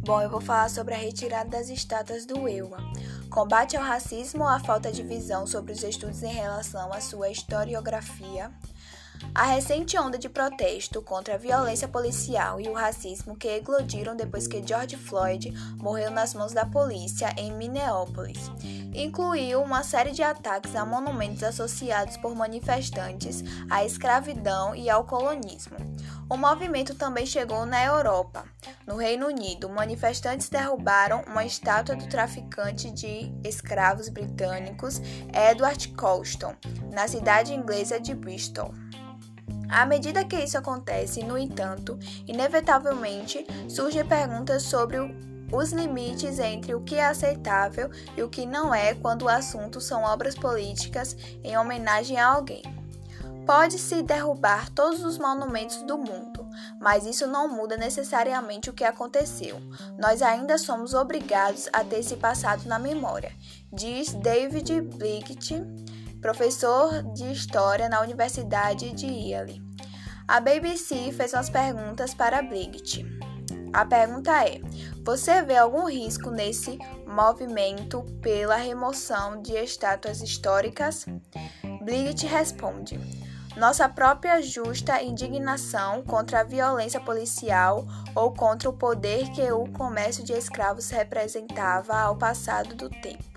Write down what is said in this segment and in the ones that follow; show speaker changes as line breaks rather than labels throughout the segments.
Bom, eu vou falar sobre a retirada das estátuas do EUA. Combate ao racismo ou à falta de visão sobre os estudos em relação à sua historiografia, a recente onda de protesto contra a violência policial e o racismo que eclodiram depois que George Floyd morreu nas mãos da polícia em Minneapolis incluiu uma série de ataques a monumentos associados por manifestantes à escravidão e ao colonismo. O movimento também chegou na Europa. No Reino Unido, manifestantes derrubaram uma estátua do traficante de escravos britânicos Edward Colston, na cidade inglesa de Bristol. À medida que isso acontece, no entanto, inevitavelmente surgem perguntas sobre os limites entre o que é aceitável e o que não é quando o assunto são obras políticas em homenagem a alguém. Pode-se derrubar todos os monumentos do mundo, mas isso não muda necessariamente o que aconteceu. Nós ainda somos obrigados a ter esse passado na memória, diz David Blight, professor de História na Universidade de Yale. A BBC fez umas perguntas para Blight. A pergunta é: você vê algum risco nesse movimento pela remoção de estátuas históricas? Blight responde: nossa própria justa indignação contra a violência policial ou contra o poder que o comércio de escravos representava ao passado do tempo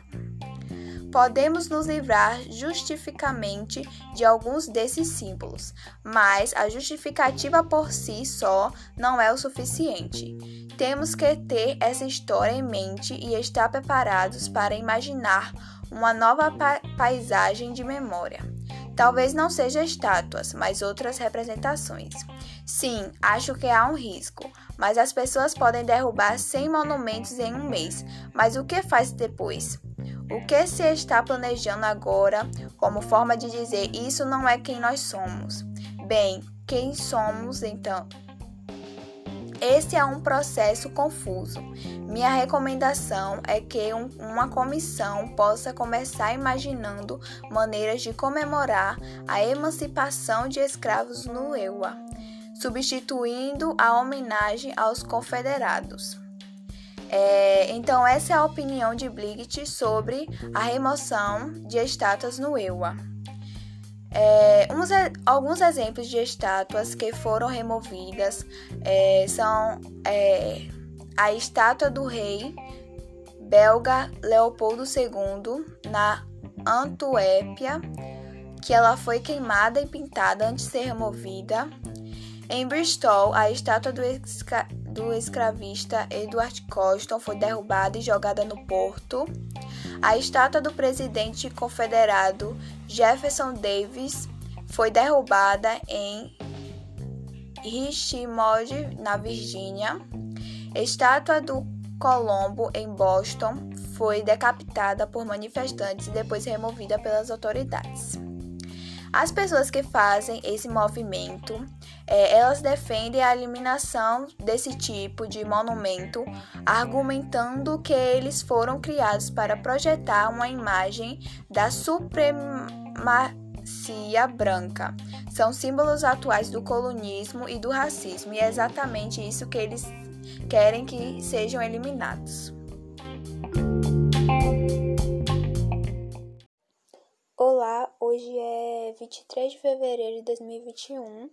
podemos nos livrar justificamente de alguns desses símbolos, mas a justificativa por si só não é o suficiente. Temos que ter essa história em mente e estar preparados para imaginar uma nova pa paisagem de memória. Talvez não seja estátuas, mas outras representações. Sim, acho que há um risco, mas as pessoas podem derrubar 100 monumentos em um mês. Mas o que faz depois? O que se está planejando agora como forma de dizer isso não é quem nós somos? Bem, quem somos então? Esse é um processo confuso. Minha recomendação é que um, uma comissão possa começar imaginando maneiras de comemorar a emancipação de escravos no EUA, substituindo a homenagem aos confederados. É, então, essa é a opinião de Blight sobre a remoção de estátuas no EUA. É, uns, alguns exemplos de estátuas que foram removidas é, são é, a estátua do rei belga Leopoldo II na Antuérpia, que ela foi queimada e pintada antes de ser removida. Em Bristol, a estátua do, do escravista Edward Colston foi derrubada e jogada no porto. A estátua do presidente confederado Jefferson Davis foi derrubada em Richmond, na Virgínia. Estátua do Colombo em Boston foi decapitada por manifestantes e depois removida pelas autoridades. As pessoas que fazem esse movimento, é, elas defendem a eliminação desse tipo de monumento, argumentando que eles foram criados para projetar uma imagem da supremacia branca. São símbolos atuais do colonismo e do racismo, e é exatamente isso que eles querem que sejam eliminados.
Olá, hoje é 23 de fevereiro de 2021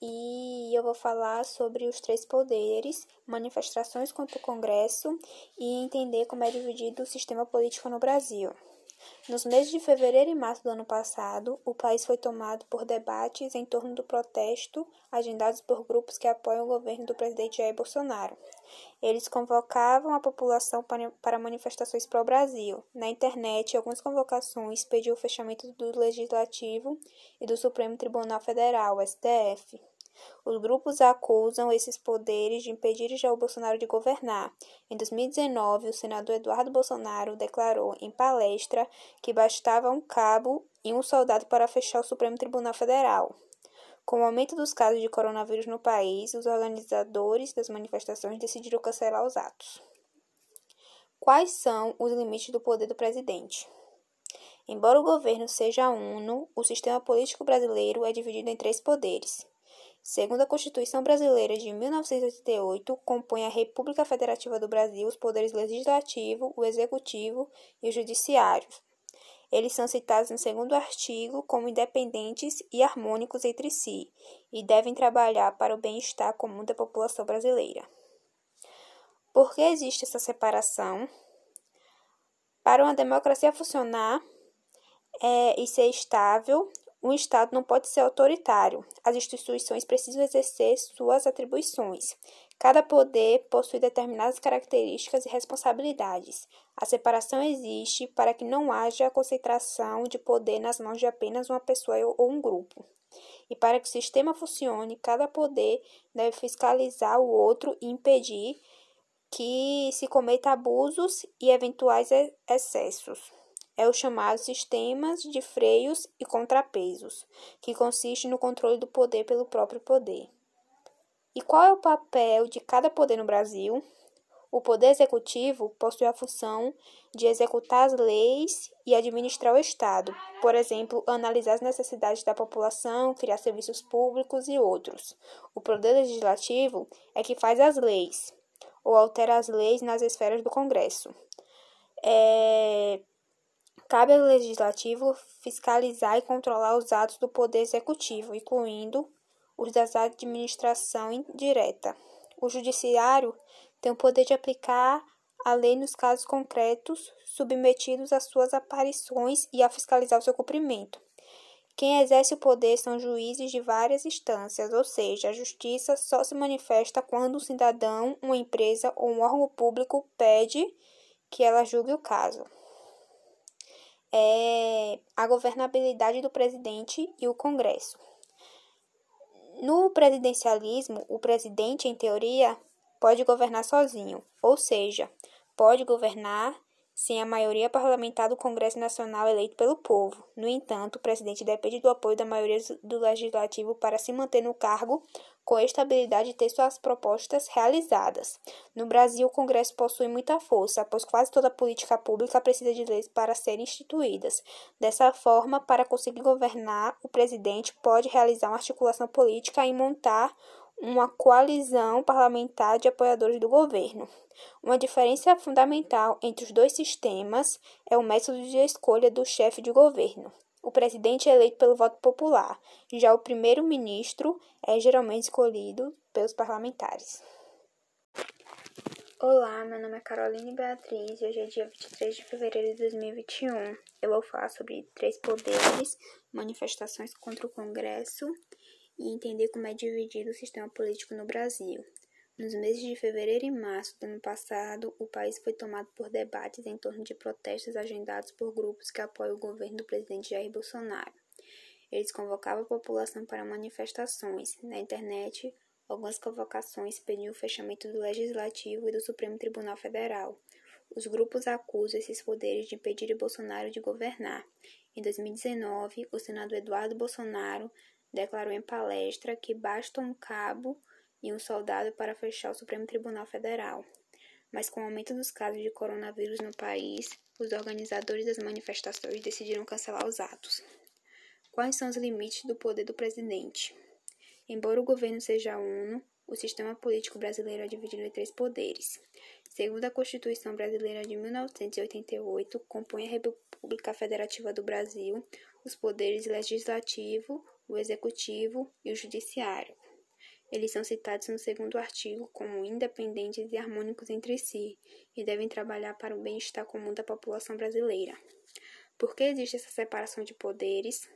e eu vou falar sobre os três poderes, manifestações contra o Congresso e entender como é dividido o sistema político no Brasil. Nos meses de fevereiro e março do ano passado, o país foi tomado por debates em torno do protesto agendados por grupos que apoiam o governo do presidente Jair Bolsonaro. Eles convocavam a população para manifestações para o Brasil. Na internet, algumas convocações pediam o fechamento do Legislativo e do Supremo Tribunal Federal, STF. Os grupos acusam esses poderes de impedir Jair Bolsonaro de governar. Em 2019, o senador Eduardo Bolsonaro declarou em palestra que bastava um cabo e um soldado para fechar o Supremo Tribunal Federal. Com o aumento dos casos de coronavírus no país, os organizadores das manifestações decidiram cancelar os atos. Quais são os limites do poder do presidente? Embora o governo seja uno, o sistema político brasileiro é dividido em três poderes Segundo a Constituição Brasileira de 1988, compõe a República Federativa do Brasil os poderes legislativo, o executivo e o judiciário. Eles são citados no segundo artigo como independentes e harmônicos entre si e devem trabalhar para o bem-estar comum da população brasileira. Por que existe essa separação? Para uma democracia funcionar é, e ser estável, um Estado não pode ser autoritário. As instituições precisam exercer suas atribuições. Cada poder possui determinadas características e responsabilidades. A separação existe para que não haja concentração de poder nas mãos de apenas uma pessoa ou um grupo. E para que o sistema funcione, cada poder deve fiscalizar o outro e impedir que se cometa abusos e eventuais excessos é o chamado sistemas de freios e contrapesos, que consiste no controle do poder pelo próprio poder. E qual é o papel de cada poder no Brasil? O poder executivo possui a função de executar as leis e administrar o Estado, por exemplo, analisar as necessidades da população, criar serviços públicos e outros. O poder legislativo é que faz as leis ou altera as leis nas esferas do Congresso. É, Cabe ao Legislativo fiscalizar e controlar os atos do Poder Executivo, incluindo os da administração indireta. O Judiciário tem o poder de aplicar a lei nos casos concretos submetidos às suas aparições e a fiscalizar o seu cumprimento. Quem exerce o poder são juízes de várias instâncias, ou seja, a justiça só se manifesta quando um cidadão, uma empresa ou um órgão público pede que ela julgue o caso é a governabilidade do presidente e o Congresso. No presidencialismo, o presidente, em teoria, pode governar sozinho, ou seja, pode governar sem a maioria parlamentar do Congresso Nacional eleito pelo povo. No entanto, o presidente depende do apoio da maioria do legislativo para se manter no cargo com estabilidade ter suas propostas realizadas. No Brasil, o Congresso possui muita força, pois quase toda política pública precisa de leis para serem instituídas. Dessa forma, para conseguir governar, o presidente pode realizar uma articulação política e montar uma coalizão parlamentar de apoiadores do governo. Uma diferença fundamental entre os dois sistemas é o método de escolha do chefe de governo. O presidente é eleito pelo voto popular, já o primeiro-ministro é geralmente escolhido pelos parlamentares.
Olá, meu nome é Caroline Beatriz e hoje é dia 23 de fevereiro de 2021. Eu vou falar sobre três poderes, manifestações contra o Congresso e entender como é dividido o sistema político no Brasil. Nos meses de fevereiro e março do ano passado, o país foi tomado por debates em torno de protestos agendados por grupos que apoiam o governo do presidente Jair Bolsonaro. Eles convocavam a população para manifestações. Na internet, algumas convocações pediam o fechamento do Legislativo e do Supremo Tribunal Federal. Os grupos acusam esses poderes de impedir Bolsonaro de governar. Em 2019, o senador Eduardo Bolsonaro declarou em palestra que basta um cabo e um soldado para fechar o Supremo Tribunal Federal. Mas com o aumento dos casos de coronavírus no país, os organizadores das manifestações decidiram cancelar os atos. Quais são os limites do poder do presidente? Embora o governo seja uno, o sistema político brasileiro é dividido em três poderes. Segundo a Constituição Brasileira de 1988, compõe a República Federativa do Brasil os poderes legislativo, o executivo e o judiciário. Eles são citados no segundo artigo como independentes e harmônicos entre si e devem trabalhar para o bem-estar comum da população brasileira. Por que existe essa separação de poderes?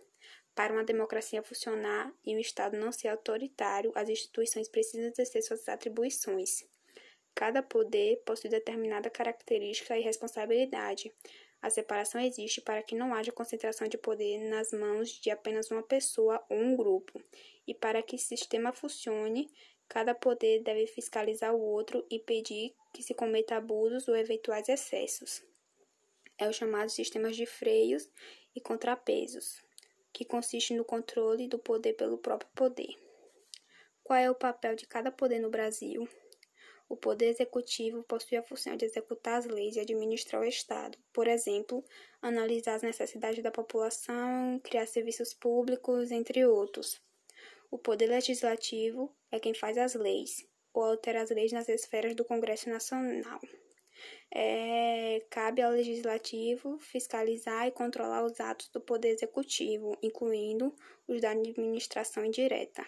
Para uma democracia funcionar e um Estado não ser autoritário, as instituições precisam exercer suas atribuições. Cada poder possui determinada característica e responsabilidade, a separação existe para que não haja concentração de poder nas mãos de apenas uma pessoa ou um grupo, e para que o sistema funcione, cada poder deve fiscalizar o outro e pedir que se cometa abusos ou eventuais excessos. É o chamado sistemas de freios e contrapesos, que consiste no controle do poder pelo próprio poder. Qual é o papel de cada poder no Brasil? O Poder Executivo possui a função de executar as leis e administrar o Estado, por exemplo, analisar as necessidades da população, criar serviços públicos, entre outros.
O poder legislativo é quem faz as leis ou altera as leis nas esferas do Congresso Nacional. É, cabe ao legislativo fiscalizar e controlar os atos do poder executivo, incluindo os da administração indireta.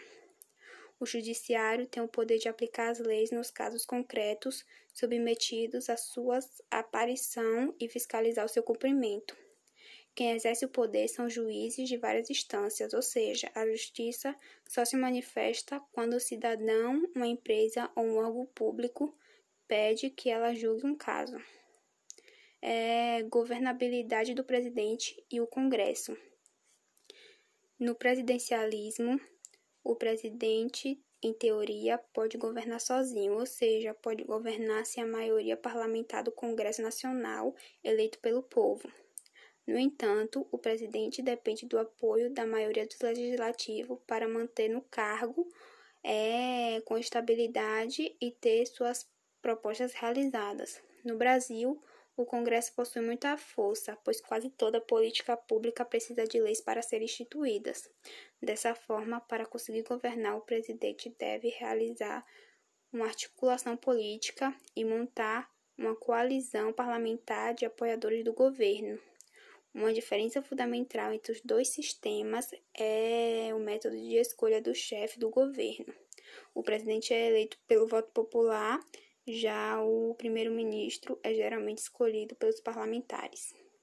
O judiciário tem o poder de aplicar as leis nos casos concretos submetidos à sua aparição e fiscalizar o seu cumprimento. Quem exerce o poder são juízes de várias instâncias, ou seja, a justiça só se manifesta quando o cidadão, uma empresa ou um órgão público pede que ela julgue um caso. É governabilidade do presidente e o Congresso. No presidencialismo, o presidente, em teoria, pode governar sozinho, ou seja, pode governar sem a maioria parlamentar do Congresso Nacional eleito pelo povo. No entanto, o presidente depende do apoio da maioria do legislativo para manter no cargo é, com estabilidade e ter suas propostas realizadas. No Brasil, o Congresso possui muita força, pois quase toda política pública precisa de leis para serem instituídas. Dessa forma, para conseguir governar, o presidente deve realizar uma articulação política e montar uma coalizão parlamentar de apoiadores do governo. Uma diferença fundamental entre os dois sistemas é o método de escolha do chefe do governo. O presidente é eleito pelo voto popular, já o primeiro-ministro é geralmente escolhido pelos parlamentares.